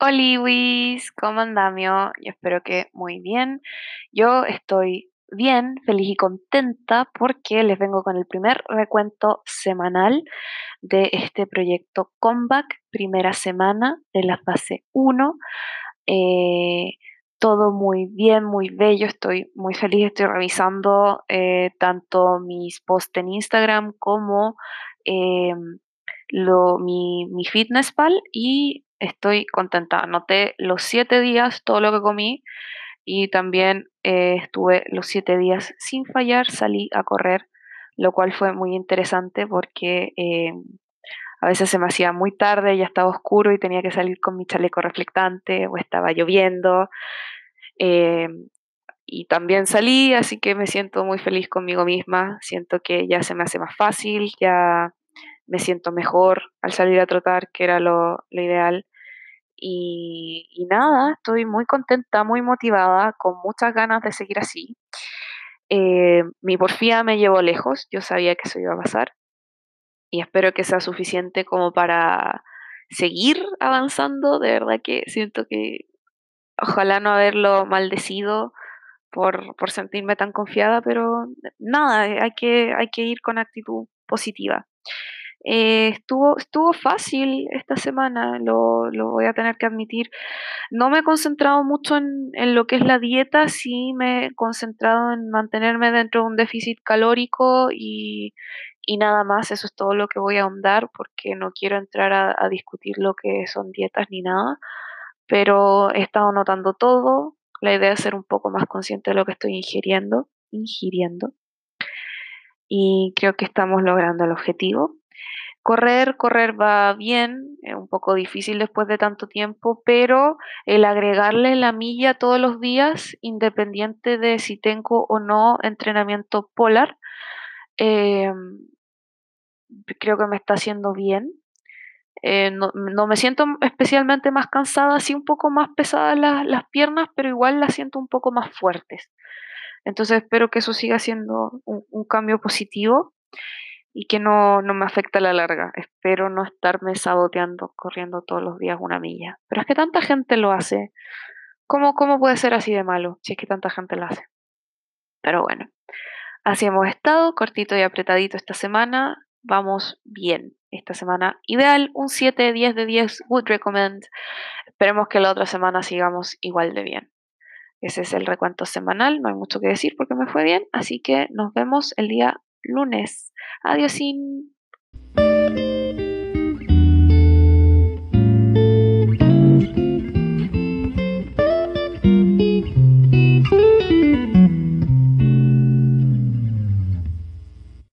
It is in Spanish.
Hola Luis, ¿cómo andamio? Yo espero que muy bien. Yo estoy bien, feliz y contenta porque les vengo con el primer recuento semanal de este proyecto Comeback, primera semana de la fase 1. Eh, todo muy bien, muy bello, estoy muy feliz, estoy revisando eh, tanto mis posts en Instagram como em, mi, mi fitness pal y estoy contenta. Anoté los siete días todo lo que comí y también eh, estuve los siete días sin fallar, salí a correr, lo cual fue muy interesante porque eh, a veces se me hacía muy tarde, ya estaba oscuro y tenía que salir con mi chaleco reflectante o estaba lloviendo. Eh, y también salí, así que me siento muy feliz conmigo misma, siento que ya se me hace más fácil, ya me siento mejor al salir a trotar, que era lo, lo ideal. Y, y, nada, estoy muy contenta, muy motivada, con muchas ganas de seguir así. Eh, mi porfía me llevó lejos, yo sabía que eso iba a pasar y espero que sea suficiente como para seguir avanzando. De verdad que siento que ojalá no haberlo maldecido por, por sentirme tan confiada, pero nada, hay que, hay que ir con actitud positiva. Eh, estuvo, estuvo fácil esta semana, lo, lo, voy a tener que admitir. No me he concentrado mucho en, en, lo que es la dieta, sí me he concentrado en mantenerme dentro de un déficit calórico y, y nada más, eso es todo lo que voy a ahondar porque no quiero entrar a, a discutir lo que son dietas ni nada, pero he estado notando todo, la idea es ser un poco más consciente de lo que estoy ingiriendo, ingiriendo y creo que estamos logrando el objetivo. Correr, correr va bien, es un poco difícil después de tanto tiempo, pero el agregarle la milla todos los días, independiente de si tengo o no entrenamiento polar, eh, creo que me está haciendo bien. Eh, no, no, me siento especialmente más cansada, sí un poco más pesadas las, las piernas, pero igual las siento un poco más fuertes. Entonces espero que eso siga siendo un, un cambio positivo y que no, no, me afecte a la larga. Espero no estarme saboteando corriendo todos los días una milla. Pero es que tanta gente lo hace. ¿Cómo, cómo puede ser así de malo si es que tanta gente lo hace? Pero bueno, así hemos estado, cortito y apretadito esta semana. Vamos bien esta semana. Ideal, un 7, 10 de 10, would recommend. Esperemos que la otra semana sigamos igual de bien. Ese es el recuento semanal, no hay mucho que decir porque me fue bien, así que nos vemos el día lunes. Adiós.